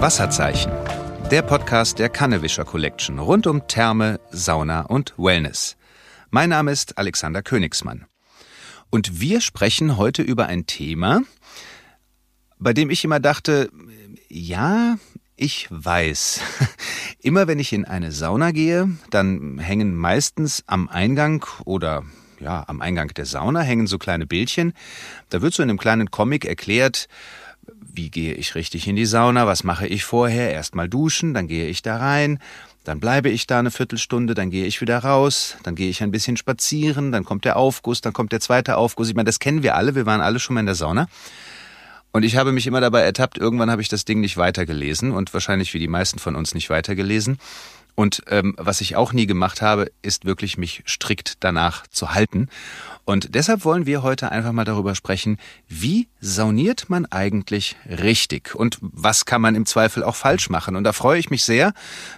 Wasserzeichen. Der Podcast der Kannewischer Collection rund um Therme, Sauna und Wellness. Mein Name ist Alexander Königsmann. Und wir sprechen heute über ein Thema, bei dem ich immer dachte, ja, ich weiß. Immer wenn ich in eine Sauna gehe, dann hängen meistens am Eingang oder ja, am Eingang der Sauna hängen so kleine Bildchen. Da wird so in einem kleinen Comic erklärt, wie gehe ich richtig in die Sauna, was mache ich vorher, erstmal duschen, dann gehe ich da rein, dann bleibe ich da eine Viertelstunde, dann gehe ich wieder raus, dann gehe ich ein bisschen spazieren, dann kommt der Aufguss, dann kommt der zweite Aufguss. Ich meine, das kennen wir alle, wir waren alle schon mal in der Sauna. Und ich habe mich immer dabei ertappt, irgendwann habe ich das Ding nicht weitergelesen und wahrscheinlich wie die meisten von uns nicht weitergelesen. Und ähm, was ich auch nie gemacht habe, ist wirklich mich strikt danach zu halten. Und deshalb wollen wir heute einfach mal darüber sprechen, wie sauniert man eigentlich richtig und was kann man im Zweifel auch falsch machen. Und da freue ich mich sehr,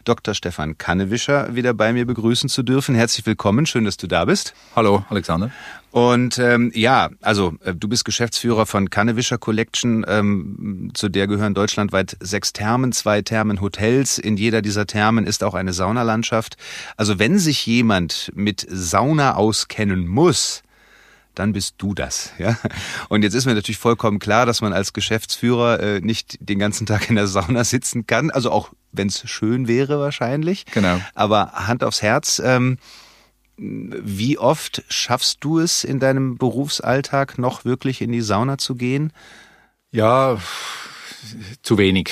Dr. Stefan Kannewischer wieder bei mir begrüßen zu dürfen. Herzlich willkommen, schön, dass du da bist. Hallo, Alexander. Und ähm, ja, also äh, du bist Geschäftsführer von Kannewischer Collection. Ähm, zu der gehören deutschlandweit sechs Thermen, zwei Thermenhotels. In jeder dieser Thermen ist auch eine Saunalandschaft. Also wenn sich jemand mit Sauna auskennen muss, dann bist du das. Ja? Und jetzt ist mir natürlich vollkommen klar, dass man als Geschäftsführer äh, nicht den ganzen Tag in der Sauna sitzen kann. Also auch wenn es schön wäre wahrscheinlich. Genau. Aber Hand aufs Herz. Ähm, wie oft schaffst du es in deinem Berufsalltag noch wirklich in die Sauna zu gehen? Ja, zu wenig.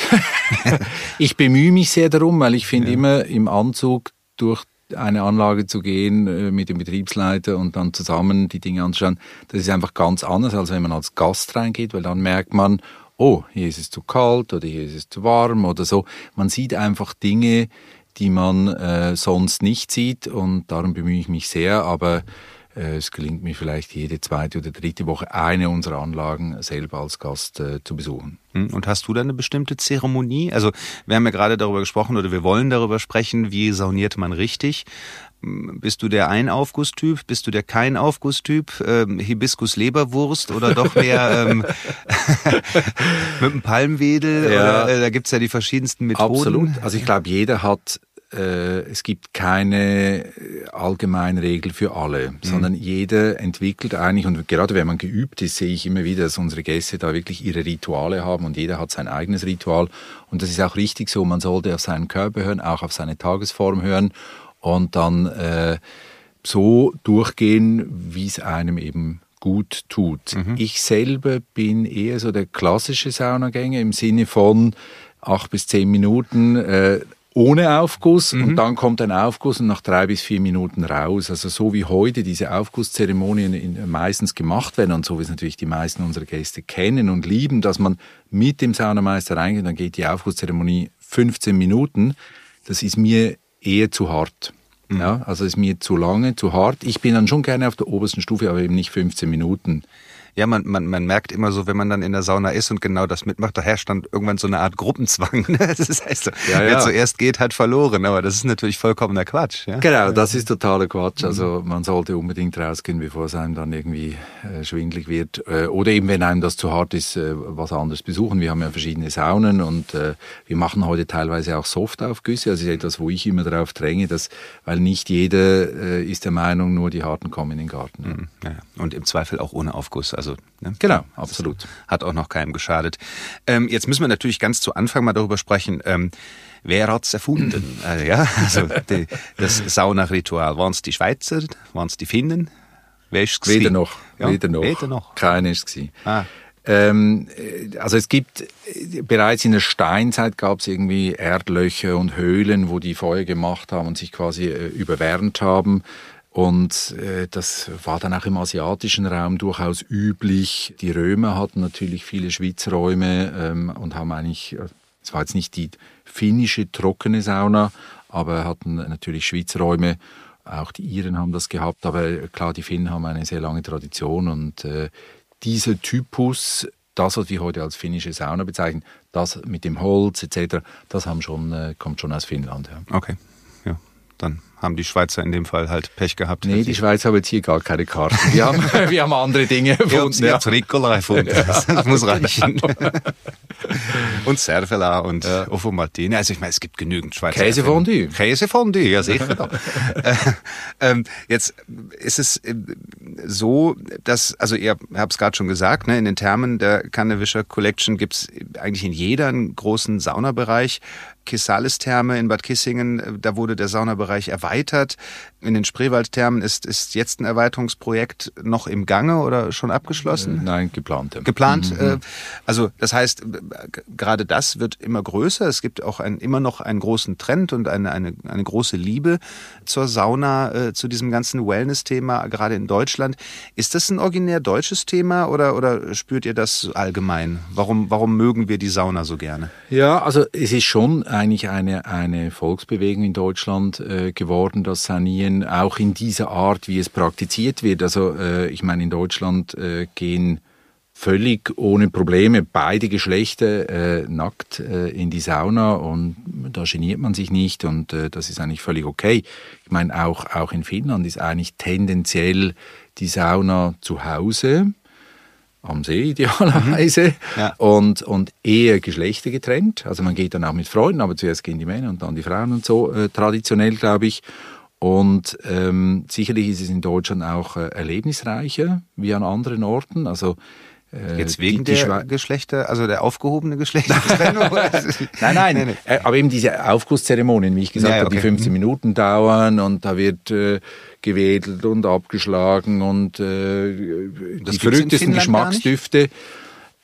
ich bemühe mich sehr darum, weil ich finde ja. immer im Anzug durch eine Anlage zu gehen äh, mit dem Betriebsleiter und dann zusammen die Dinge anzuschauen, das ist einfach ganz anders, als wenn man als Gast reingeht, weil dann merkt man, oh, hier ist es zu kalt oder hier ist es zu warm oder so. Man sieht einfach Dinge, die man äh, sonst nicht sieht und darum bemühe ich mich sehr, aber äh, es gelingt mir vielleicht jede zweite oder dritte Woche eine unserer Anlagen selber als Gast äh, zu besuchen. Hm, und hast du da eine bestimmte Zeremonie? Also wir haben ja gerade darüber gesprochen oder wir wollen darüber sprechen, wie sauniert man richtig. Hm, bist du der Ein-Aufgusstyp? Bist du der Kein-Aufgusstyp? Ähm, Hibiskus-Leberwurst oder doch mehr ähm, mit einem Palmwedel? Ja. Oder, äh, da gibt's ja die verschiedensten Methoden. Absolut. Also ich glaube, jeder hat es gibt keine äh, allgemeine Regel für alle, mhm. sondern jeder entwickelt eigentlich, und gerade wenn man geübt ist, sehe ich immer wieder, dass unsere Gäste da wirklich ihre Rituale haben und jeder hat sein eigenes Ritual. Und das ist auch richtig so, man sollte auf seinen Körper hören, auch auf seine Tagesform hören und dann äh, so durchgehen, wie es einem eben gut tut. Mhm. Ich selber bin eher so der klassische Saunagänger im Sinne von acht bis zehn Minuten äh, ohne Aufguss mhm. und dann kommt ein Aufguss und nach drei bis vier Minuten raus. Also so wie heute diese Aufgusszeremonien meistens gemacht werden und so wie es natürlich die meisten unserer Gäste kennen und lieben, dass man mit dem Saunameister reingeht, dann geht die Aufgusszeremonie 15 Minuten. Das ist mir eher zu hart. Mhm. Ja, also ist mir zu lange, zu hart. Ich bin dann schon gerne auf der obersten Stufe, aber eben nicht 15 Minuten ja, man, man, man merkt immer so, wenn man dann in der Sauna ist und genau das mitmacht, da herrscht dann irgendwann so eine Art Gruppenzwang. Ne? Das heißt, so, ja, wer zuerst geht, hat verloren. Aber das ist natürlich vollkommener Quatsch. Ja? Genau, das ist totaler Quatsch. Also man sollte unbedingt rausgehen, bevor es einem dann irgendwie äh, schwindlig wird. Äh, oder eben, wenn einem das zu hart ist, äh, was anderes besuchen. Wir haben ja verschiedene Saunen und äh, wir machen heute teilweise auch Softaufgüsse. Also ist etwas, wo ich immer darauf dränge, dass, weil nicht jeder äh, ist der Meinung, nur die Harten kommen in den Garten. Mhm, ja. Und im Zweifel auch ohne Aufguss. Also also, ne? Genau, absolut. Hat auch noch keinem geschadet. Ähm, jetzt müssen wir natürlich ganz zu Anfang mal darüber sprechen. Ähm, wer hat's erfunden? äh, ja, also die, das Saunaritual. Waren es die Schweizer? Waren es die Finnen? Wer ist es Weder noch. Ja, weder noch. Weder noch. Keiner ist es. Ah. Ähm, äh, also es gibt äh, bereits in der Steinzeit gab es irgendwie Erdlöcher und Höhlen, wo die Feuer gemacht haben und sich quasi äh, überwärmt haben. Und äh, das war dann auch im asiatischen Raum durchaus üblich. Die Römer hatten natürlich viele Schwitzräume ähm, und haben eigentlich, äh, es war jetzt nicht die finnische trockene Sauna, aber hatten natürlich Schwitzräume. Auch die Iren haben das gehabt, aber klar, die Finnen haben eine sehr lange Tradition und äh, dieser Typus, das, was wir heute als finnische Sauna bezeichnen, das mit dem Holz etc., das haben schon, äh, kommt schon aus Finnland. Ja. Okay, dann haben die Schweizer in dem Fall halt Pech gehabt? Nee, die Schweizer haben jetzt hier gar keine Karten. Wir haben, wir haben andere Dinge erfunden. Ja. Ricola erfunden. Das, das muss reichen. und Cervela und ja. Ovo Martini. Also ich meine, es gibt genügend Schweizer. Käsefondue. Käsefondue, ja sicher. äh, ähm, jetzt ist es äh, so, dass, also ihr habt es gerade schon gesagt, ne, in den Thermen der Kannewischer Collection gibt's eigentlich in jeder einen großen Saunabereich. Kissales-Therme in Bad Kissingen, da wurde der Saunabereich erweitert. In den Spreewald-Thermen ist, ist jetzt ein Erweiterungsprojekt noch im Gange oder schon abgeschlossen? Äh, nein, geplant. Geplant. Mhm. Äh, also das heißt, gerade das wird immer größer. Es gibt auch ein, immer noch einen großen Trend und eine, eine, eine große Liebe zur Sauna, zu diesem ganzen Wellness-Thema, gerade in Deutschland. Ist das ein originär deutsches Thema oder, oder spürt ihr das allgemein? Warum, warum mögen wir die Sauna so gerne? Ja, also es ist schon eigentlich eine, eine Volksbewegung in Deutschland äh, geworden, das Sanieren auch in dieser Art, wie es praktiziert wird. Also äh, ich meine, in Deutschland äh, gehen völlig ohne Probleme beide Geschlechter äh, nackt äh, in die Sauna und da geniert man sich nicht und äh, das ist eigentlich völlig okay. Ich meine, auch, auch in Finnland ist eigentlich tendenziell die Sauna zu Hause am See idealerweise mhm. ja. und, und eher Geschlechter getrennt. Also man geht dann auch mit Freunden, aber zuerst gehen die Männer und dann die Frauen und so, äh, traditionell glaube ich. Und ähm, sicherlich ist es in Deutschland auch äh, erlebnisreicher wie an anderen Orten. Also äh, Jetzt wegen die, die der Geschlechter, also der aufgehobene Geschlechtertrennung? nein, nein, nee, nee. Äh, aber eben diese Aufgusszeremonien, wie ich gesagt ja, okay. habe, die 15 mhm. Minuten dauern und da wird äh, gewedelt und abgeschlagen und äh, die verrücktesten Geschmacksdüfte.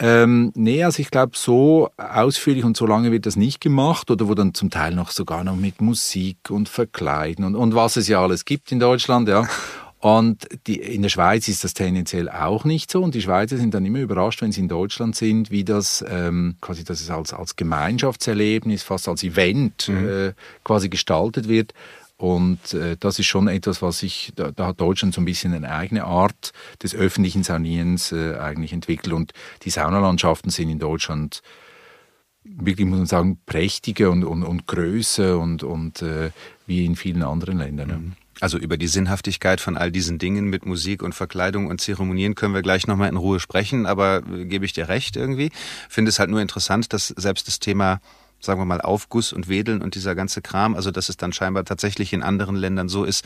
Ähm, nee, also ich glaube, so ausführlich und so lange wird das nicht gemacht oder wo dann zum Teil noch sogar noch mit Musik und Verkleiden und, und was es ja alles gibt in Deutschland, ja. Und die, in der Schweiz ist das tendenziell auch nicht so. Und die Schweizer sind dann immer überrascht, wenn sie in Deutschland sind, wie das ähm, quasi das als, als Gemeinschaftserlebnis, fast als Event mhm. äh, quasi gestaltet wird. Und äh, das ist schon etwas, was sich, da, da, hat Deutschland so ein bisschen eine eigene Art des öffentlichen Sanierens äh, eigentlich entwickelt. Und die Saunalandschaften sind in Deutschland wirklich, muss man sagen, prächtiger und, und, und größer und, und äh, wie in vielen anderen Ländern. Mhm. Also über die Sinnhaftigkeit von all diesen Dingen mit Musik und Verkleidung und Zeremonien können wir gleich nochmal in Ruhe sprechen, aber äh, gebe ich dir recht irgendwie. Finde es halt nur interessant, dass selbst das Thema sagen wir mal, Aufguss und Wedeln und dieser ganze Kram, also dass es dann scheinbar tatsächlich in anderen Ländern so ist,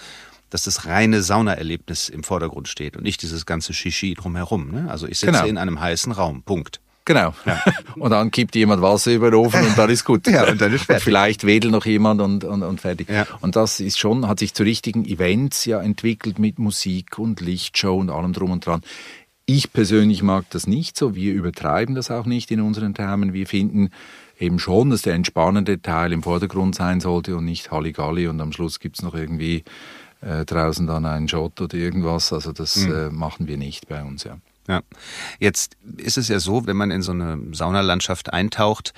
dass das reine Saunaerlebnis im Vordergrund steht und nicht dieses ganze Shishi drumherum. Ne? Also ich sitze genau. in einem heißen Raum, Punkt. Genau. Ja. Und dann kippt jemand Wasser über den Ofen und dann ist gut. ja, und dann ist fertig. Und vielleicht wedelt noch jemand und, und, und fertig. Ja. Und das ist schon, hat sich zu richtigen Events ja entwickelt mit Musik und Lichtshow und allem drum und dran. Ich persönlich mag das nicht so. Wir übertreiben das auch nicht in unseren Termen. Wir finden eben schon, dass der entspannende Teil im Vordergrund sein sollte und nicht Halligalli und am Schluss gibt's noch irgendwie äh, draußen dann einen Shot oder irgendwas. Also das mhm. äh, machen wir nicht bei uns, ja. Ja. Jetzt ist es ja so, wenn man in so eine Saunalandschaft eintaucht,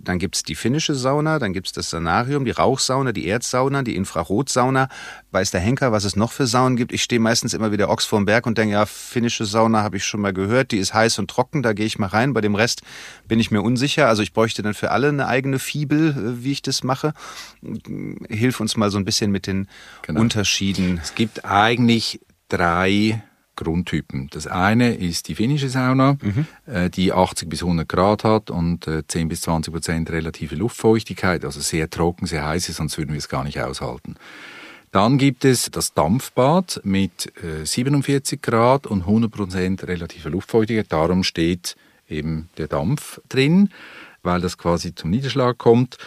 dann gibt's die finnische Sauna, dann gibt's das Sanarium, die Rauchsauna, die Erdsauna, die Infrarotsauna. Weiß der Henker, was es noch für Saunen gibt? Ich stehe meistens immer wieder Ochs vorm Berg und denke, ja, finnische Sauna habe ich schon mal gehört, die ist heiß und trocken, da gehe ich mal rein. Bei dem Rest bin ich mir unsicher. Also ich bräuchte dann für alle eine eigene Fibel, äh, wie ich das mache. Hilf uns mal so ein bisschen mit den genau. Unterschieden. Es gibt eigentlich drei Grundtypen. Das eine ist die finnische Sauna, mhm. äh, die 80 bis 100 Grad hat und äh, 10 bis 20 Prozent relative Luftfeuchtigkeit, also sehr trocken, sehr heiß ist, sonst würden wir es gar nicht aushalten. Dann gibt es das Dampfbad mit äh, 47 Grad und 100 Prozent relative Luftfeuchtigkeit. Darum steht eben der Dampf drin, weil das quasi zum Niederschlag kommt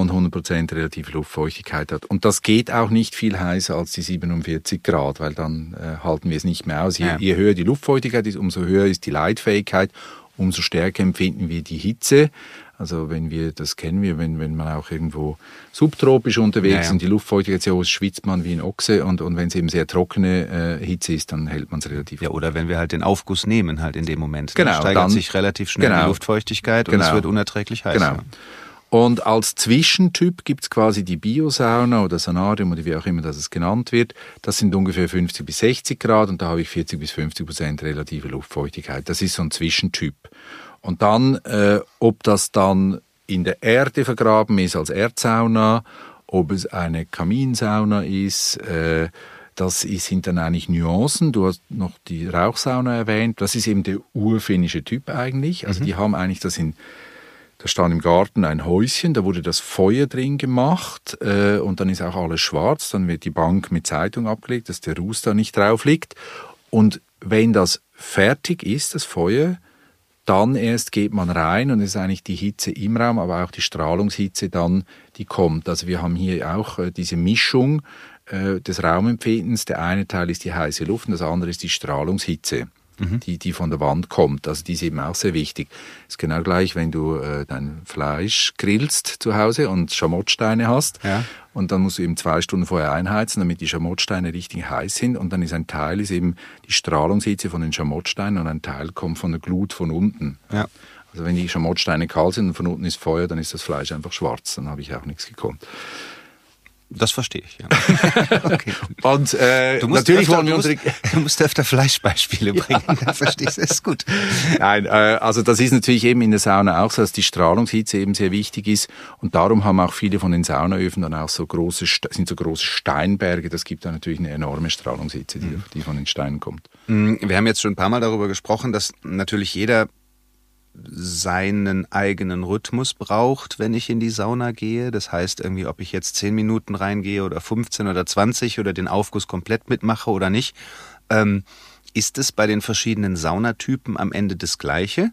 und 100% relative Luftfeuchtigkeit hat. Und das geht auch nicht viel heißer als die 47 Grad, weil dann äh, halten wir es nicht mehr aus. Je, ja. je höher die Luftfeuchtigkeit ist, umso höher ist die Leitfähigkeit, umso stärker empfinden wir die Hitze. Also wenn wir, das kennen wir, wenn, wenn man auch irgendwo subtropisch unterwegs ist ja, ja. und die Luftfeuchtigkeit sehr hoch ist, schwitzt man wie ein Ochse und, und wenn es eben sehr trockene äh, Hitze ist, dann hält man es relativ Ja, gut. oder wenn wir halt den Aufguss nehmen halt in dem Moment. Ne? Genau. Dann steigert dann, sich relativ schnell genau, die Luftfeuchtigkeit und genau, es wird unerträglich heiß. Genau. Und als Zwischentyp gibt's quasi die Biosauna oder Sanarium oder wie auch immer das genannt wird. Das sind ungefähr 50 bis 60 Grad und da habe ich 40 bis 50 Prozent relative Luftfeuchtigkeit. Das ist so ein Zwischentyp. Und dann, äh, ob das dann in der Erde vergraben ist als Erdsauna ob es eine Kaminsauna ist. Äh, das sind dann eigentlich Nuancen. Du hast noch die Rauchsauna erwähnt. Das ist eben der urfinnische Typ eigentlich. Also mhm. die haben eigentlich das in da stand im Garten ein Häuschen, da wurde das Feuer drin gemacht äh, und dann ist auch alles schwarz. Dann wird die Bank mit Zeitung abgelegt, dass der Ruß da nicht drauf liegt. Und wenn das fertig ist, das Feuer, dann erst geht man rein und es ist eigentlich die Hitze im Raum, aber auch die Strahlungshitze dann, die kommt. Also wir haben hier auch äh, diese Mischung äh, des Raumempfindens. Der eine Teil ist die heiße Luft und das andere ist die Strahlungshitze mhm. die, die von der Wand kommt. Also die ist eben auch sehr wichtig. ist genau gleich, wenn du äh, dein Fleisch grillst zu Hause und Schamottsteine hast. Ja. Und dann musst du eben zwei Stunden vorher einheizen, damit die Schamottsteine richtig heiß sind. Und dann ist ein Teil ist eben die Strahlungshitze von den Schamottsteinen und ein Teil kommt von der Glut von unten. Ja. Also wenn die Schamottsteine kalt sind und von unten ist Feuer, dann ist das Fleisch einfach schwarz. Dann habe ich auch nichts gekonnt. Das verstehe ich, ja. okay. Und äh, du musst natürlich öfter, wollen wir unsere... Du musst öfter Fleischbeispiele bringen, ja. dann verstehst du es gut. Nein, äh, also das ist natürlich eben in der Sauna auch so, dass die Strahlungshitze eben sehr wichtig ist und darum haben auch viele von den Saunaöfen dann auch so große, sind so große Steinberge. Das gibt dann natürlich eine enorme Strahlungshitze, die, mhm. die von den Steinen kommt. Mm, wir haben jetzt schon ein paar Mal darüber gesprochen, dass natürlich jeder seinen eigenen Rhythmus braucht, wenn ich in die Sauna gehe. Das heißt irgendwie, ob ich jetzt 10 Minuten reingehe oder 15 oder 20 oder den Aufguss komplett mitmache oder nicht. Ähm, ist es bei den verschiedenen Saunatypen am Ende das Gleiche?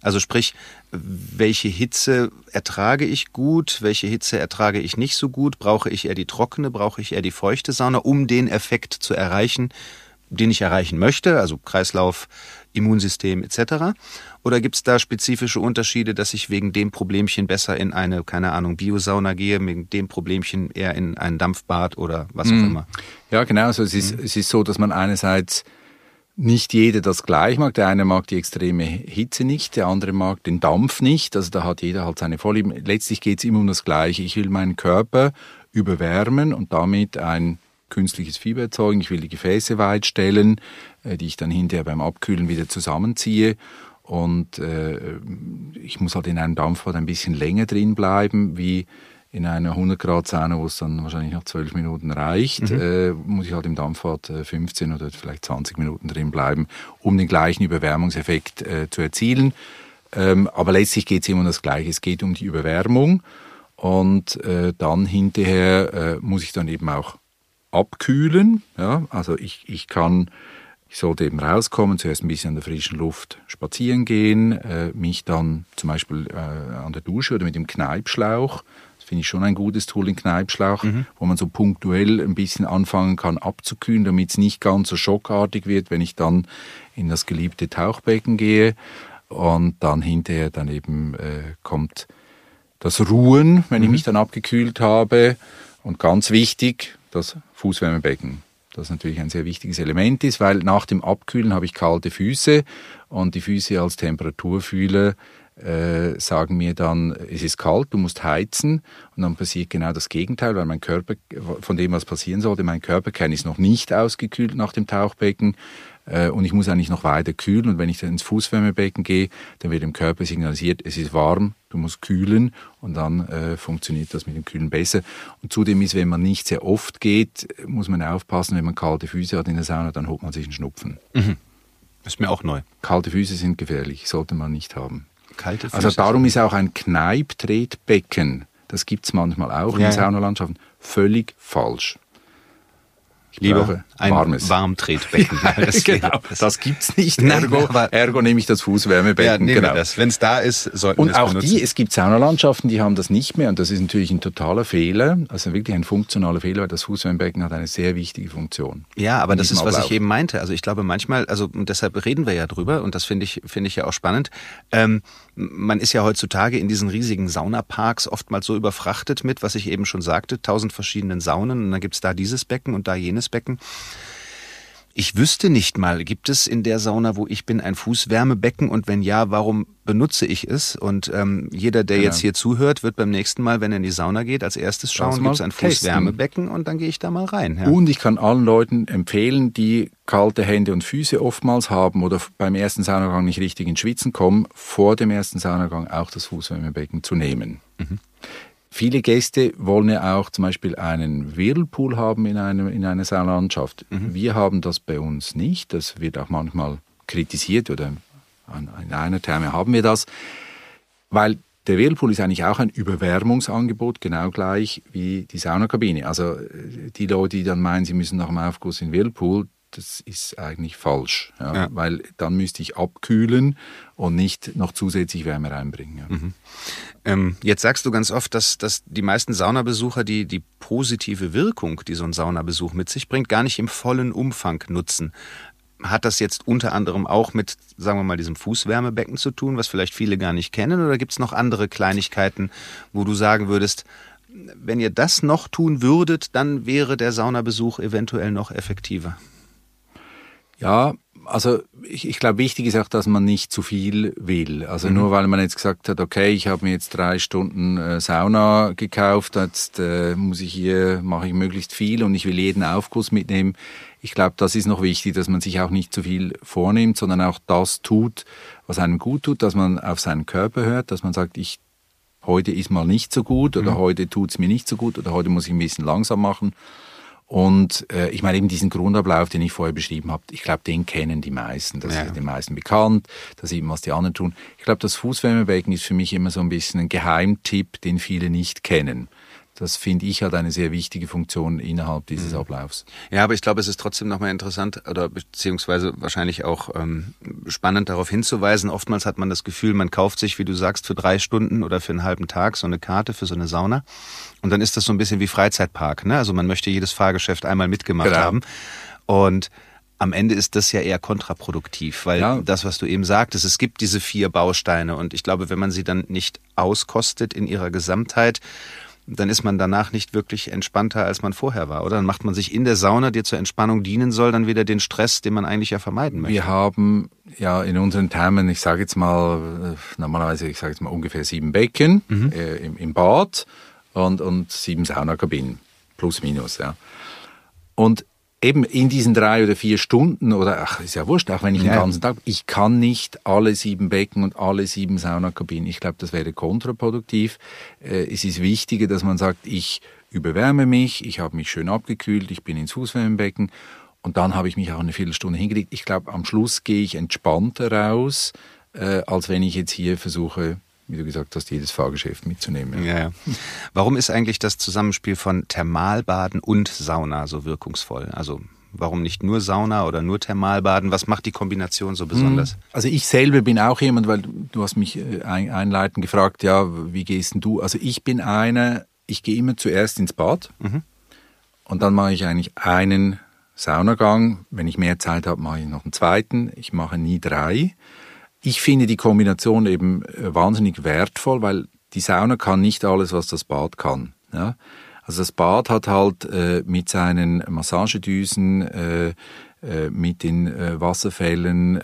Also sprich, welche Hitze ertrage ich gut, welche Hitze ertrage ich nicht so gut? Brauche ich eher die trockene, brauche ich eher die feuchte Sauna, um den Effekt zu erreichen, den ich erreichen möchte, also Kreislauf, Immunsystem etc. Oder gibt es da spezifische Unterschiede, dass ich wegen dem Problemchen besser in eine, keine Ahnung, Biosauna gehe, wegen dem Problemchen eher in ein Dampfbad oder was auch mhm. immer? Ja, genau. Also es, ist, mhm. es ist so, dass man einerseits nicht jeder das gleich mag. Der eine mag die extreme Hitze nicht, der andere mag den Dampf nicht. Also da hat jeder halt seine Vorlieben. Letztlich geht es immer um das Gleiche. Ich will meinen Körper überwärmen und damit ein künstliches Fieber erzeugen. Ich will die Gefäße weit stellen, äh, die ich dann hinterher beim Abkühlen wieder zusammenziehe. Und äh, ich muss halt in einem Dampfbad ein bisschen länger drin bleiben, wie in einer 100 Grad Sauna, wo es dann wahrscheinlich noch 12 Minuten reicht, mhm. äh, muss ich halt im Dampfbad 15 äh, oder vielleicht 20 Minuten drin bleiben, um den gleichen Überwärmungseffekt äh, zu erzielen. Ähm, aber letztlich geht es immer um das Gleiche. Es geht um die Überwärmung und äh, dann hinterher äh, muss ich dann eben auch abkühlen. Ja? Also ich, ich kann ich sollte eben rauskommen, zuerst ein bisschen an der frischen Luft spazieren gehen, äh, mich dann zum Beispiel äh, an der Dusche oder mit dem Kneipschlauch, das finde ich schon ein gutes Tool, den Kneipschlauch, mhm. wo man so punktuell ein bisschen anfangen kann abzukühlen, damit es nicht ganz so schockartig wird, wenn ich dann in das geliebte Tauchbecken gehe. Und dann hinterher dann eben äh, kommt das Ruhen, wenn mhm. ich mich dann abgekühlt habe. Und ganz wichtig, das Fußwärmebecken das natürlich ein sehr wichtiges Element ist, weil nach dem Abkühlen habe ich kalte Füße und die Füße als Temperaturfühler äh, sagen mir dann, es ist kalt, du musst heizen. Und dann passiert genau das Gegenteil, weil mein Körper, von dem was passieren sollte, mein Körperkern ist noch nicht ausgekühlt nach dem Tauchbecken äh, und ich muss eigentlich noch weiter kühlen und wenn ich dann ins Fußwärmebecken gehe, dann wird dem Körper signalisiert, es ist warm, du musst kühlen und dann äh, funktioniert das mit dem Kühlen besser. Und zudem ist, wenn man nicht sehr oft geht, muss man aufpassen, wenn man kalte Füße hat in der Sauna, dann holt man sich einen Schnupfen. Mhm. Das ist mir auch neu. Kalte Füße sind gefährlich, sollte man nicht haben. Kalte Füße. Also darum ist auch ein Kneiptretbecken, das gibt es manchmal auch ja, in Saunalandschaften, völlig falsch. Ich Lieber ein warmes. Warmtretbecken. Das, genau, das, gibt's nicht. Ergo, Nein, ergo nehme ich das Fußwärmebecken. Ja, genau. Wenn es da ist, sollten Und auch benutzen. die, es gibt Saunalandschaften, die haben das nicht mehr und das ist natürlich ein totaler Fehler, also wirklich ein funktionaler Fehler, weil das Fußwärmebecken hat eine sehr wichtige Funktion. Ja, aber das ist, Ablauf. was ich eben meinte. Also ich glaube manchmal, also und deshalb reden wir ja drüber und das finde ich, finde ich ja auch spannend. Ähm, man ist ja heutzutage in diesen riesigen Saunaparks oftmals so überfrachtet mit, was ich eben schon sagte, tausend verschiedenen Saunen und dann gibt's da dieses Becken und da jenes Becken. Ich wüsste nicht mal, gibt es in der Sauna, wo ich bin, ein Fußwärmebecken und wenn ja, warum benutze ich es? Und ähm, jeder, der genau. jetzt hier zuhört, wird beim nächsten Mal, wenn er in die Sauna geht, als erstes schauen, gibt es ein Fußwärmebecken und dann gehe ich da mal rein. Ja. Und ich kann allen Leuten empfehlen, die kalte Hände und Füße oftmals haben oder beim ersten Saunagang nicht richtig ins Schwitzen kommen, vor dem ersten Saunagang auch das Fußwärmebecken zu nehmen. Mhm viele Gäste wollen ja auch zum Beispiel einen Whirlpool haben in, einem, in einer Saunalandschaft. Mhm. Wir haben das bei uns nicht. Das wird auch manchmal kritisiert oder in einer Therme haben wir das, weil der Whirlpool ist eigentlich auch ein Überwärmungsangebot, genau gleich wie die Saunakabine. Also die Leute, die dann meinen, sie müssen nach dem Aufguss in den Whirlpool, das ist eigentlich falsch, ja, ja. weil dann müsste ich abkühlen und nicht noch zusätzlich Wärme reinbringen. Ja. Mhm. Ähm, jetzt sagst du ganz oft, dass, dass die meisten Saunabesucher die, die positive Wirkung, die so ein Saunabesuch mit sich bringt, gar nicht im vollen Umfang nutzen. Hat das jetzt unter anderem auch mit, sagen wir mal, diesem Fußwärmebecken zu tun, was vielleicht viele gar nicht kennen? Oder gibt es noch andere Kleinigkeiten, wo du sagen würdest, wenn ihr das noch tun würdet, dann wäre der Saunabesuch eventuell noch effektiver? Ja, also ich, ich glaube, wichtig ist auch, dass man nicht zu viel will. Also mhm. nur weil man jetzt gesagt hat, okay, ich habe mir jetzt drei Stunden äh, Sauna gekauft, jetzt äh, muss ich hier, mache ich möglichst viel und ich will jeden Aufguss mitnehmen. Ich glaube, das ist noch wichtig, dass man sich auch nicht zu viel vornimmt, sondern auch das tut, was einem gut tut, dass man auf seinen Körper hört, dass man sagt, ich heute ist mal nicht so gut oder mhm. heute tut's mir nicht so gut oder heute muss ich ein bisschen langsam machen. Und äh, ich meine eben diesen Grundablauf, den ich vorher beschrieben habe, ich glaube, den kennen die meisten. Das ja. ist den meisten bekannt. Da sieht man, was die anderen tun. Ich glaube, das Fußwärmebecken ist für mich immer so ein bisschen ein Geheimtipp, den viele nicht kennen das finde ich halt eine sehr wichtige Funktion innerhalb dieses mhm. Ablaufs. Ja, aber ich glaube, es ist trotzdem nochmal interessant oder beziehungsweise wahrscheinlich auch ähm, spannend darauf hinzuweisen. Oftmals hat man das Gefühl, man kauft sich, wie du sagst, für drei Stunden oder für einen halben Tag so eine Karte für so eine Sauna. Und dann ist das so ein bisschen wie Freizeitpark. Ne? Also man möchte jedes Fahrgeschäft einmal mitgemacht genau. haben. Und am Ende ist das ja eher kontraproduktiv, weil ja. das, was du eben sagtest, es gibt diese vier Bausteine und ich glaube, wenn man sie dann nicht auskostet in ihrer Gesamtheit, dann ist man danach nicht wirklich entspannter, als man vorher war, oder? Dann macht man sich in der Sauna, die zur Entspannung dienen soll, dann wieder den Stress, den man eigentlich ja vermeiden möchte. Wir haben ja in unseren Thermen, ich sage jetzt mal, äh, normalerweise, ich sage jetzt mal ungefähr sieben Becken mhm. äh, im, im Bad und, und sieben Saunakabinen, plus minus, ja. Und eben in diesen drei oder vier Stunden oder ach, ist ja wurscht, auch wenn ich ja. den ganzen Tag, ich kann nicht alle sieben Becken und alle sieben Saunakabinen. Ich glaube, das wäre kontraproduktiv. Äh, es ist wichtiger, dass man sagt, ich überwärme mich, ich habe mich schön abgekühlt, ich bin ins Fußwärmebecken und dann habe ich mich auch eine Viertelstunde hingelegt. Ich glaube, am Schluss gehe ich entspannter raus, äh, als wenn ich jetzt hier versuche, wie du gesagt hast, jedes Fahrgeschäft mitzunehmen. Ja. Ja, Warum ist eigentlich das Zusammenspiel von Thermalbaden und Sauna so wirkungsvoll? Also Warum nicht nur Sauna oder nur Thermalbaden? Was macht die Kombination so besonders? Hm. Also ich selber bin auch jemand, weil du hast mich äh, einleitend gefragt, ja, wie gehst denn du? Also ich bin einer, ich gehe immer zuerst ins Bad mhm. und dann mache ich eigentlich einen Saunagang. Wenn ich mehr Zeit habe, mache ich noch einen zweiten. Ich mache nie drei. Ich finde die Kombination eben äh, wahnsinnig wertvoll, weil die Sauna kann nicht alles, was das Bad kann. Ja? Also das Bad hat halt äh, mit seinen Massagedüsen, äh, äh, mit den äh, Wasserfällen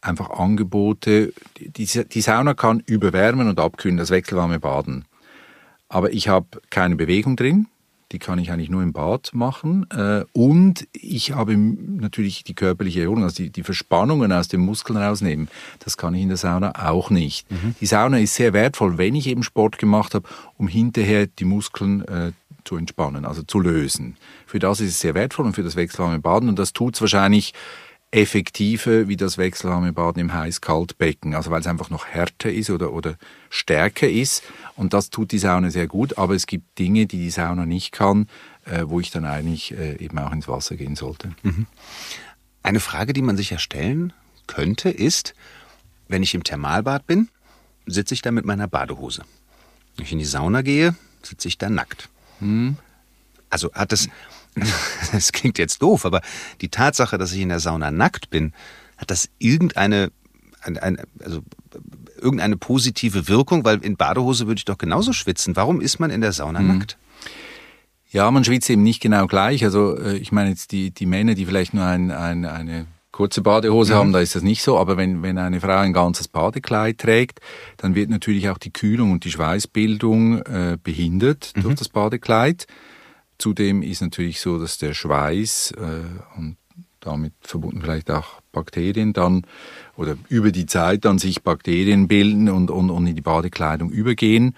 einfach Angebote. Die, die, Sauna kann überwärmen und abkühlen, das wechselwarme Baden. Aber ich habe keine Bewegung drin die kann ich eigentlich nur im Bad machen. Äh, und ich habe natürlich die körperliche Erholung, also die, die Verspannungen aus den Muskeln rausnehmen. Das kann ich in der Sauna auch nicht. Mhm. Die Sauna ist sehr wertvoll, wenn ich eben Sport gemacht habe, um hinterher die Muskeln äh, zu entspannen, also zu lösen. Für das ist es sehr wertvoll und für das wechselwarme Baden. Und das tut es wahrscheinlich effektiver wie das wechselwarme Baden im Heiß-Kalt-Becken, also weil es einfach noch härter ist oder, oder stärker ist und das tut die Sauna sehr gut, aber es gibt Dinge, die die Sauna nicht kann, äh, wo ich dann eigentlich äh, eben auch ins Wasser gehen sollte. Mhm. Eine Frage, die man sich ja stellen könnte, ist, wenn ich im Thermalbad bin, sitze ich da mit meiner Badehose. Wenn ich in die Sauna gehe, sitze ich da nackt. Hm. Also hat es das klingt jetzt doof, aber die Tatsache, dass ich in der Sauna nackt bin, hat das irgendeine, eine, eine, also irgendeine positive Wirkung? Weil in Badehose würde ich doch genauso schwitzen. Warum ist man in der Sauna mhm. nackt? Ja, man schwitzt eben nicht genau gleich. Also äh, ich meine jetzt die, die Männer, die vielleicht nur ein, ein, eine kurze Badehose mhm. haben, da ist das nicht so. Aber wenn, wenn eine Frau ein ganzes Badekleid trägt, dann wird natürlich auch die Kühlung und die Schweißbildung äh, behindert mhm. durch das Badekleid. Zudem ist natürlich so, dass der Schweiß äh, und damit verbunden vielleicht auch Bakterien dann oder über die Zeit dann sich Bakterien bilden und, und, und in die Badekleidung übergehen.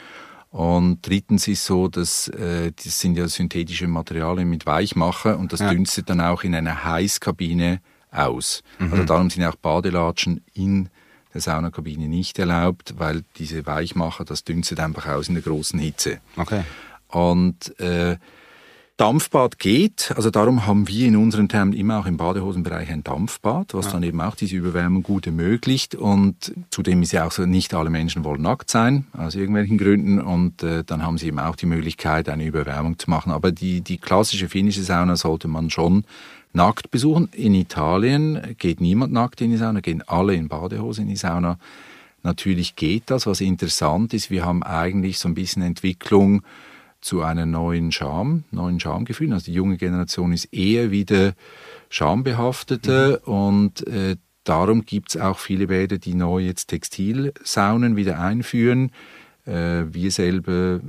Und drittens ist so, dass äh, das sind ja synthetische Materialien mit Weichmacher und das ja. dünstet dann auch in einer Heißkabine aus. Mhm. Also darum sind auch Badelatschen in der Saunakabine nicht erlaubt, weil diese Weichmacher, das dünstet einfach aus in der großen Hitze. Okay. Und äh, Dampfbad geht, also darum haben wir in unseren Termen immer auch im Badehosenbereich ein Dampfbad, was ja. dann eben auch diese Überwärmung gut ermöglicht und zudem ist ja auch so, nicht alle Menschen wollen nackt sein, aus irgendwelchen Gründen und äh, dann haben sie eben auch die Möglichkeit, eine Überwärmung zu machen. Aber die, die klassische finnische Sauna sollte man schon nackt besuchen. In Italien geht niemand nackt in die Sauna, gehen alle in Badehose in die Sauna. Natürlich geht das. Was interessant ist, wir haben eigentlich so ein bisschen Entwicklung, zu einer neuen Scham, neuen Schamgefühlen. Also die junge Generation ist eher wieder schambehafteter mhm. und äh, darum gibt es auch viele Bäder, die neu jetzt Textilsaunen wieder einführen. Äh, wir selber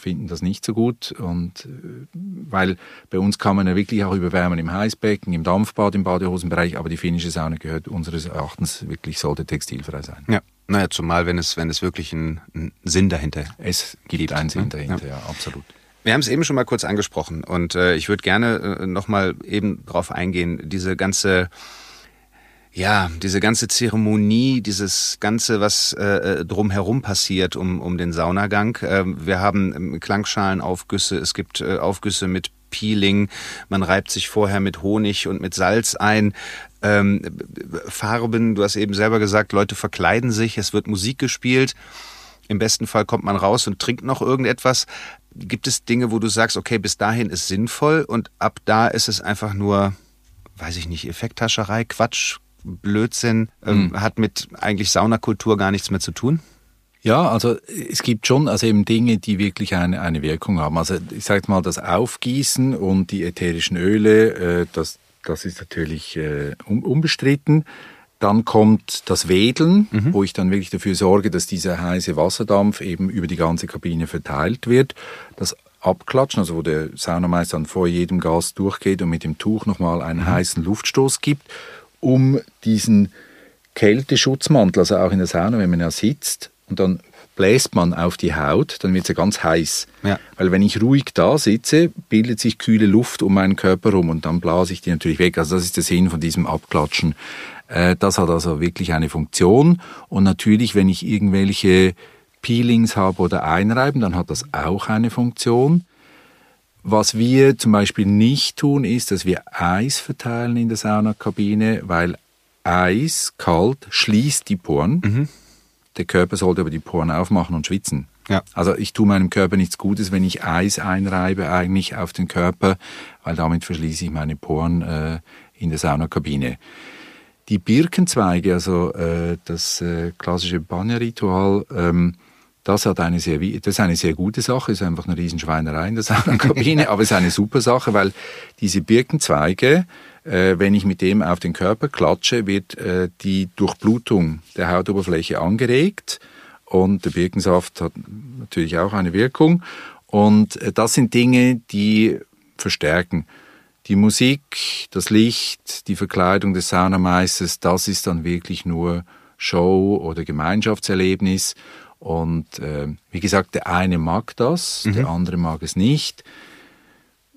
finden das nicht so gut und äh, weil bei uns kann man ja wirklich auch überwärmen im Heißbecken, im Dampfbad, im Badehosenbereich, aber die finnische Sauna gehört unseres Erachtens wirklich sollte textilfrei sein. Ja. Naja, zumal wenn es, wenn es wirklich einen, einen Sinn dahinter Es gibt, gibt einen Sinn ne? dahinter, ja, ja absolut. Wir haben es eben schon mal kurz angesprochen und äh, ich würde gerne äh, nochmal eben drauf eingehen, diese ganze ja, diese ganze Zeremonie, dieses ganze, was äh, äh drumherum passiert um, um den Saunagang. Äh, wir haben ähm, Klangschalenaufgüsse, es gibt äh, Aufgüsse mit Peeling, man reibt sich vorher mit Honig und mit Salz ein. Ähm, Farben, du hast eben selber gesagt, Leute verkleiden sich, es wird Musik gespielt. Im besten Fall kommt man raus und trinkt noch irgendetwas. Gibt es Dinge, wo du sagst, okay, bis dahin ist sinnvoll und ab da ist es einfach nur, weiß ich nicht, Effekthascherei, Quatsch, Blödsinn, ähm, hm. hat mit eigentlich Saunakultur gar nichts mehr zu tun? Ja, also es gibt schon also eben Dinge, die wirklich eine, eine Wirkung haben. Also ich sage mal, das Aufgießen und die ätherischen Öle, äh, das, das ist natürlich äh, unbestritten. Dann kommt das Wedeln, mhm. wo ich dann wirklich dafür sorge, dass dieser heiße Wasserdampf eben über die ganze Kabine verteilt wird. Das Abklatschen, also wo der Saunameister dann vor jedem Gast durchgeht und mit dem Tuch nochmal einen mhm. heißen Luftstoß gibt, um diesen Kälteschutzmantel, also auch in der Sauna, wenn man ja sitzt, und dann bläst man auf die Haut, dann wird sie ganz heiß. Ja. Weil wenn ich ruhig da sitze, bildet sich kühle Luft um meinen Körper rum und dann blase ich die natürlich weg. Also das ist der Sinn von diesem Abklatschen. Äh, das hat also wirklich eine Funktion. Und natürlich, wenn ich irgendwelche Peelings habe oder einreiben, dann hat das auch eine Funktion. Was wir zum Beispiel nicht tun, ist, dass wir Eis verteilen in der Saunakabine, weil Eis kalt schließt die Poren. Mhm der Körper sollte aber die Poren aufmachen und schwitzen. Ja. Also ich tue meinem Körper nichts Gutes, wenn ich Eis einreibe eigentlich auf den Körper, weil damit verschließe ich meine Poren äh, in der Saunakabine. Die Birkenzweige, also äh, das äh, klassische Banya-Ritual, ähm, das hat eine sehr, das ist eine sehr gute Sache, ist einfach eine Riesenschweinerei in der Saunakabine, aber es ist eine super Sache, weil diese Birkenzweige wenn ich mit dem auf den Körper klatsche, wird äh, die Durchblutung der Hautoberfläche angeregt und der Birkensaft hat natürlich auch eine Wirkung. Und äh, das sind Dinge, die verstärken. Die Musik, das Licht, die Verkleidung des Saunameisters, das ist dann wirklich nur Show oder Gemeinschaftserlebnis. Und äh, wie gesagt, der eine mag das, mhm. der andere mag es nicht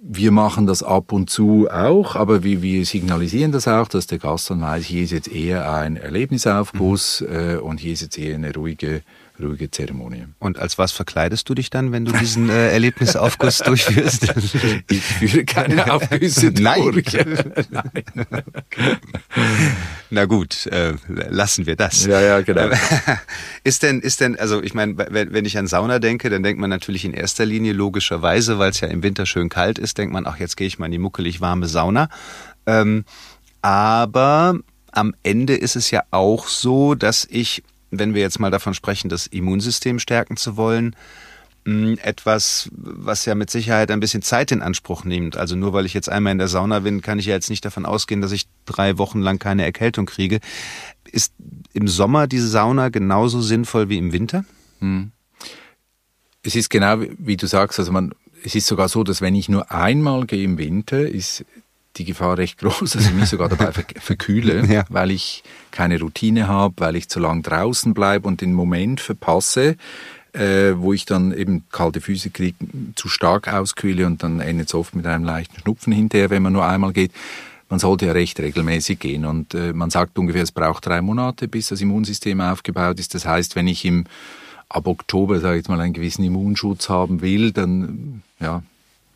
wir machen das ab und zu auch, aber wir, wir signalisieren das auch, dass der Gast dann weiß, hier ist jetzt eher ein Erlebnisaufguss mhm. äh, und hier ist jetzt eher eine ruhige ruhige Zeremonie. Und als was verkleidest du dich dann, wenn du diesen äh, Erlebnisaufguss durchführst? ich führe keine Aufgüsse durch. Nein. Na gut, äh, lassen wir das. Ja, ja, genau. ist denn, ist denn, also ich meine, wenn, wenn ich an Sauna denke, dann denkt man natürlich in erster Linie logischerweise, weil es ja im Winter schön kalt ist, denkt man, ach, jetzt gehe ich mal in die muckelig warme Sauna. Ähm, aber am Ende ist es ja auch so, dass ich wenn wir jetzt mal davon sprechen, das Immunsystem stärken zu wollen, hm, etwas, was ja mit Sicherheit ein bisschen Zeit in Anspruch nimmt. Also nur weil ich jetzt einmal in der Sauna bin, kann ich ja jetzt nicht davon ausgehen, dass ich drei Wochen lang keine Erkältung kriege. Ist im Sommer diese Sauna genauso sinnvoll wie im Winter? Hm. Es ist genau wie du sagst, also man, es ist sogar so, dass wenn ich nur einmal gehe im Winter, ist die Gefahr recht groß, dass ich mich sogar dabei verkühle, ja. weil ich keine Routine habe, weil ich zu lang draußen bleibe und den Moment verpasse, äh, wo ich dann eben kalte Füße kriege, zu stark auskühle und dann endet es oft mit einem leichten Schnupfen hinterher, wenn man nur einmal geht. Man sollte ja recht regelmäßig gehen und äh, man sagt ungefähr, es braucht drei Monate, bis das Immunsystem aufgebaut ist. Das heißt, wenn ich im ab Oktober, sage ich jetzt mal, einen gewissen Immunschutz haben will, dann ja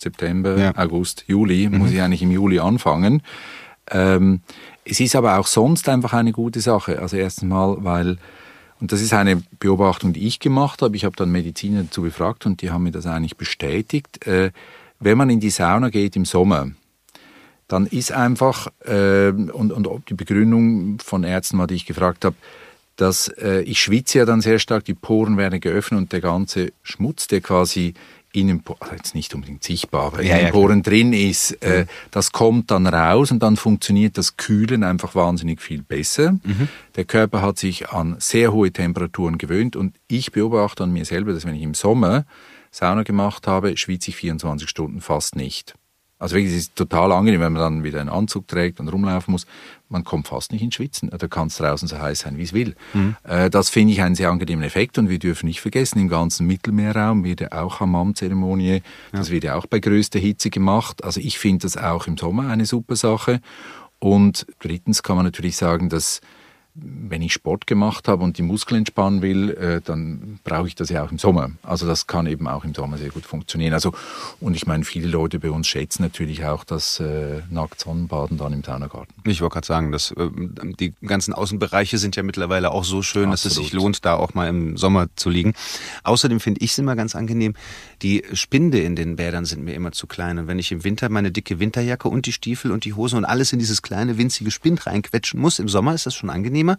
September, ja. August, Juli mhm. muss ich eigentlich im Juli anfangen. Ähm, es ist aber auch sonst einfach eine gute Sache. Also erstens mal, weil und das ist eine Beobachtung, die ich gemacht habe. Ich habe dann Mediziner dazu befragt und die haben mir das eigentlich bestätigt. Äh, wenn man in die Sauna geht im Sommer, dann ist einfach, äh, und, und die Begründung von Ärzten war, die ich gefragt habe, dass äh, ich schwitze ja dann sehr stark, die Poren werden geöffnet und der ganze Schmutz, der quasi in den Poren, also jetzt nicht unbedingt sichtbar, aber ja, in den ja, drin ist, äh, mhm. das kommt dann raus und dann funktioniert das Kühlen einfach wahnsinnig viel besser. Mhm. Der Körper hat sich an sehr hohe Temperaturen gewöhnt und ich beobachte an mir selber, dass wenn ich im Sommer Sauna gemacht habe, schwitze ich 24 Stunden fast nicht. Also wirklich, es ist total angenehm, wenn man dann wieder einen Anzug trägt und rumlaufen muss. Man kommt fast nicht ins Schwitzen. Da kann es draußen so heiß sein, wie es will. Mhm. Äh, das finde ich einen sehr angenehmen Effekt und wir dürfen nicht vergessen, im ganzen Mittelmeerraum wird ja auch Hammam-Zeremonie, ja. das wird ja auch bei größter Hitze gemacht. Also ich finde das auch im Sommer eine super Sache. Und drittens kann man natürlich sagen, dass wenn ich Sport gemacht habe und die Muskeln entspannen will, äh, dann brauche ich das ja auch im Sommer. Also das kann eben auch im Sommer sehr gut funktionieren. Also und ich meine, viele Leute bei uns schätzen natürlich auch das äh, nackt Sonnenbaden dann im Saunagarten. Ich wollte gerade sagen, dass äh, die ganzen Außenbereiche sind ja mittlerweile auch so schön, Absolut. dass es sich lohnt, da auch mal im Sommer zu liegen. Außerdem finde ich es immer ganz angenehm. Die Spinde in den Bädern sind mir immer zu klein und wenn ich im Winter meine dicke Winterjacke und die Stiefel und die Hose und alles in dieses kleine winzige Spind reinquetschen muss, im Sommer ist das schon angenehm angenehmer.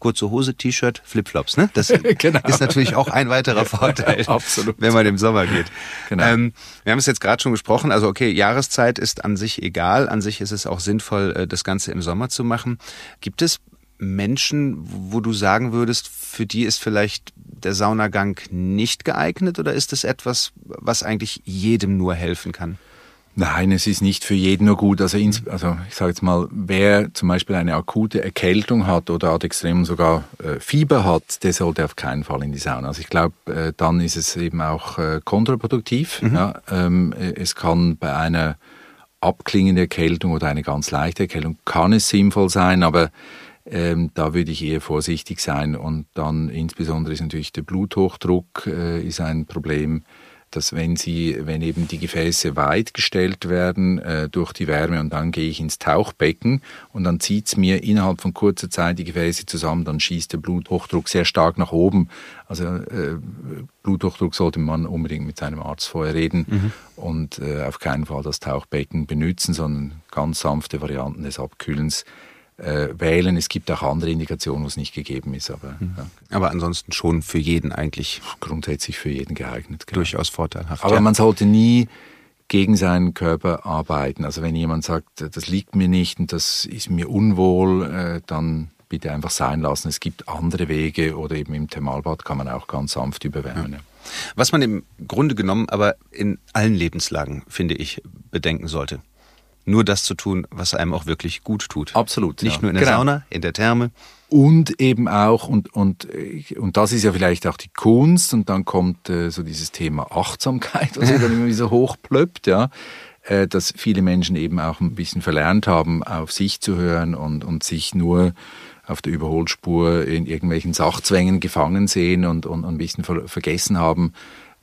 Kurze Hose, T-Shirt, Flipflops. Ne? Das genau. ist natürlich auch ein weiterer Vorteil, Absolut. wenn man im Sommer geht. Genau. Ähm, wir haben es jetzt gerade schon gesprochen. Also okay, Jahreszeit ist an sich egal. An sich ist es auch sinnvoll, äh, das Ganze im Sommer zu machen. Gibt es Menschen, wo du sagen würdest, für die ist vielleicht der Saunagang nicht geeignet oder ist es etwas, was eigentlich jedem nur helfen kann? Nein, es ist nicht für jeden nur gut. Also, ins, also ich sage jetzt mal, wer zum Beispiel eine akute Erkältung hat oder ad extrem sogar äh, Fieber hat, der sollte auf keinen Fall in die Sauna. Also ich glaube, äh, dann ist es eben auch äh, kontraproduktiv. Mhm. Ja, ähm, äh, es kann bei einer abklingenden Erkältung oder eine ganz leichte Erkältung kann es sinnvoll sein, aber ähm, da würde ich eher vorsichtig sein und dann insbesondere ist natürlich der Bluthochdruck äh, ist ein Problem dass wenn sie, wenn eben die Gefäße weit gestellt werden äh, durch die Wärme und dann gehe ich ins Tauchbecken und dann zieht es mir innerhalb von kurzer Zeit die Gefäße zusammen, dann schießt der Bluthochdruck sehr stark nach oben. Also äh, Bluthochdruck sollte man unbedingt mit seinem Arzt vorher reden mhm. und äh, auf keinen Fall das Tauchbecken benutzen, sondern ganz sanfte Varianten des Abkühlens äh, wählen. Es gibt auch andere Indikationen, wo es nicht gegeben ist. Aber, mhm. ja. aber ansonsten schon für jeden eigentlich. Grundsätzlich für jeden geeignet. Genau. Durchaus vorteilhaft. Aber ja. man sollte nie gegen seinen Körper arbeiten. Also wenn jemand sagt, das liegt mir nicht und das ist mir unwohl, äh, dann bitte einfach sein lassen. Es gibt andere Wege oder eben im Thermalbad kann man auch ganz sanft überwärmen. Ja. Was man im Grunde genommen aber in allen Lebenslagen, finde ich, bedenken sollte nur das zu tun, was einem auch wirklich gut tut. Absolut. Nicht ja. nur in der genau. Sauna, in der Therme. Und eben auch, und, und, und das ist ja vielleicht auch die Kunst, und dann kommt äh, so dieses Thema Achtsamkeit, was ja dann immer so hochplöppt, ja, äh, dass viele Menschen eben auch ein bisschen verlernt haben, auf sich zu hören und, und sich nur auf der Überholspur in irgendwelchen Sachzwängen gefangen sehen und, und, und ein bisschen ver vergessen haben,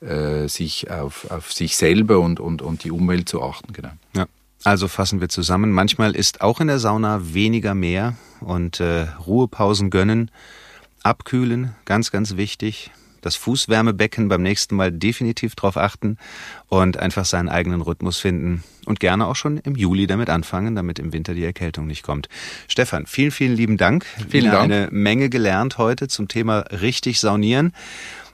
äh, sich auf, auf sich selber und, und, und die Umwelt zu achten. Genau. Ja. Also fassen wir zusammen. Manchmal ist auch in der Sauna weniger mehr und äh, Ruhepausen gönnen, abkühlen, ganz, ganz wichtig. Das Fußwärmebecken beim nächsten Mal definitiv drauf achten und einfach seinen eigenen Rhythmus finden und gerne auch schon im Juli damit anfangen, damit im Winter die Erkältung nicht kommt. Stefan, vielen, vielen lieben Dank. Vielen Dank. Eine Menge gelernt heute zum Thema richtig saunieren.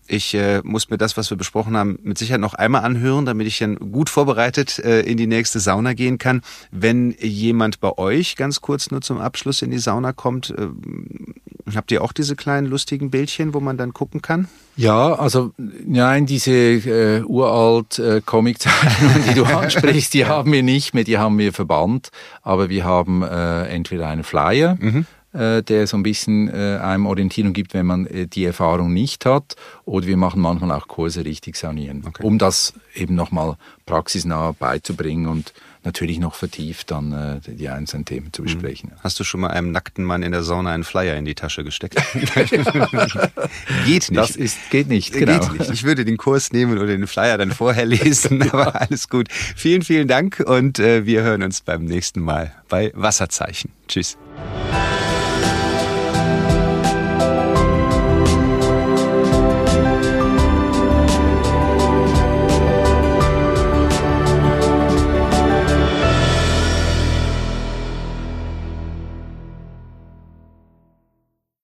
Ich äh, muss mir das, was wir besprochen haben, mit Sicherheit noch einmal anhören, damit ich dann gut vorbereitet äh, in die nächste Sauna gehen kann. Wenn jemand bei euch ganz kurz nur zum Abschluss in die Sauna kommt, äh, habt ihr auch diese kleinen lustigen Bildchen, wo man dann gucken kann? Ja, also nein, diese äh, uralt äh, Comiczeichnungen, die du ansprichst, die haben wir nicht mehr, die haben wir verbannt, aber wir haben äh, entweder einen Flyer, mhm der so ein bisschen äh, einem Orientierung gibt, wenn man äh, die Erfahrung nicht hat. Oder wir machen manchmal auch Kurse richtig sanieren, okay. um das eben nochmal praxisnah beizubringen und natürlich noch vertieft dann äh, die einzelnen Themen zu mhm. besprechen. Hast du schon mal einem nackten Mann in der Sauna einen Flyer in die Tasche gesteckt? geht nicht. Das ist, geht nicht, genau. Geht nicht. Ich würde den Kurs nehmen oder den Flyer dann vorher lesen, aber alles gut. Vielen, vielen Dank und äh, wir hören uns beim nächsten Mal bei Wasserzeichen. Tschüss.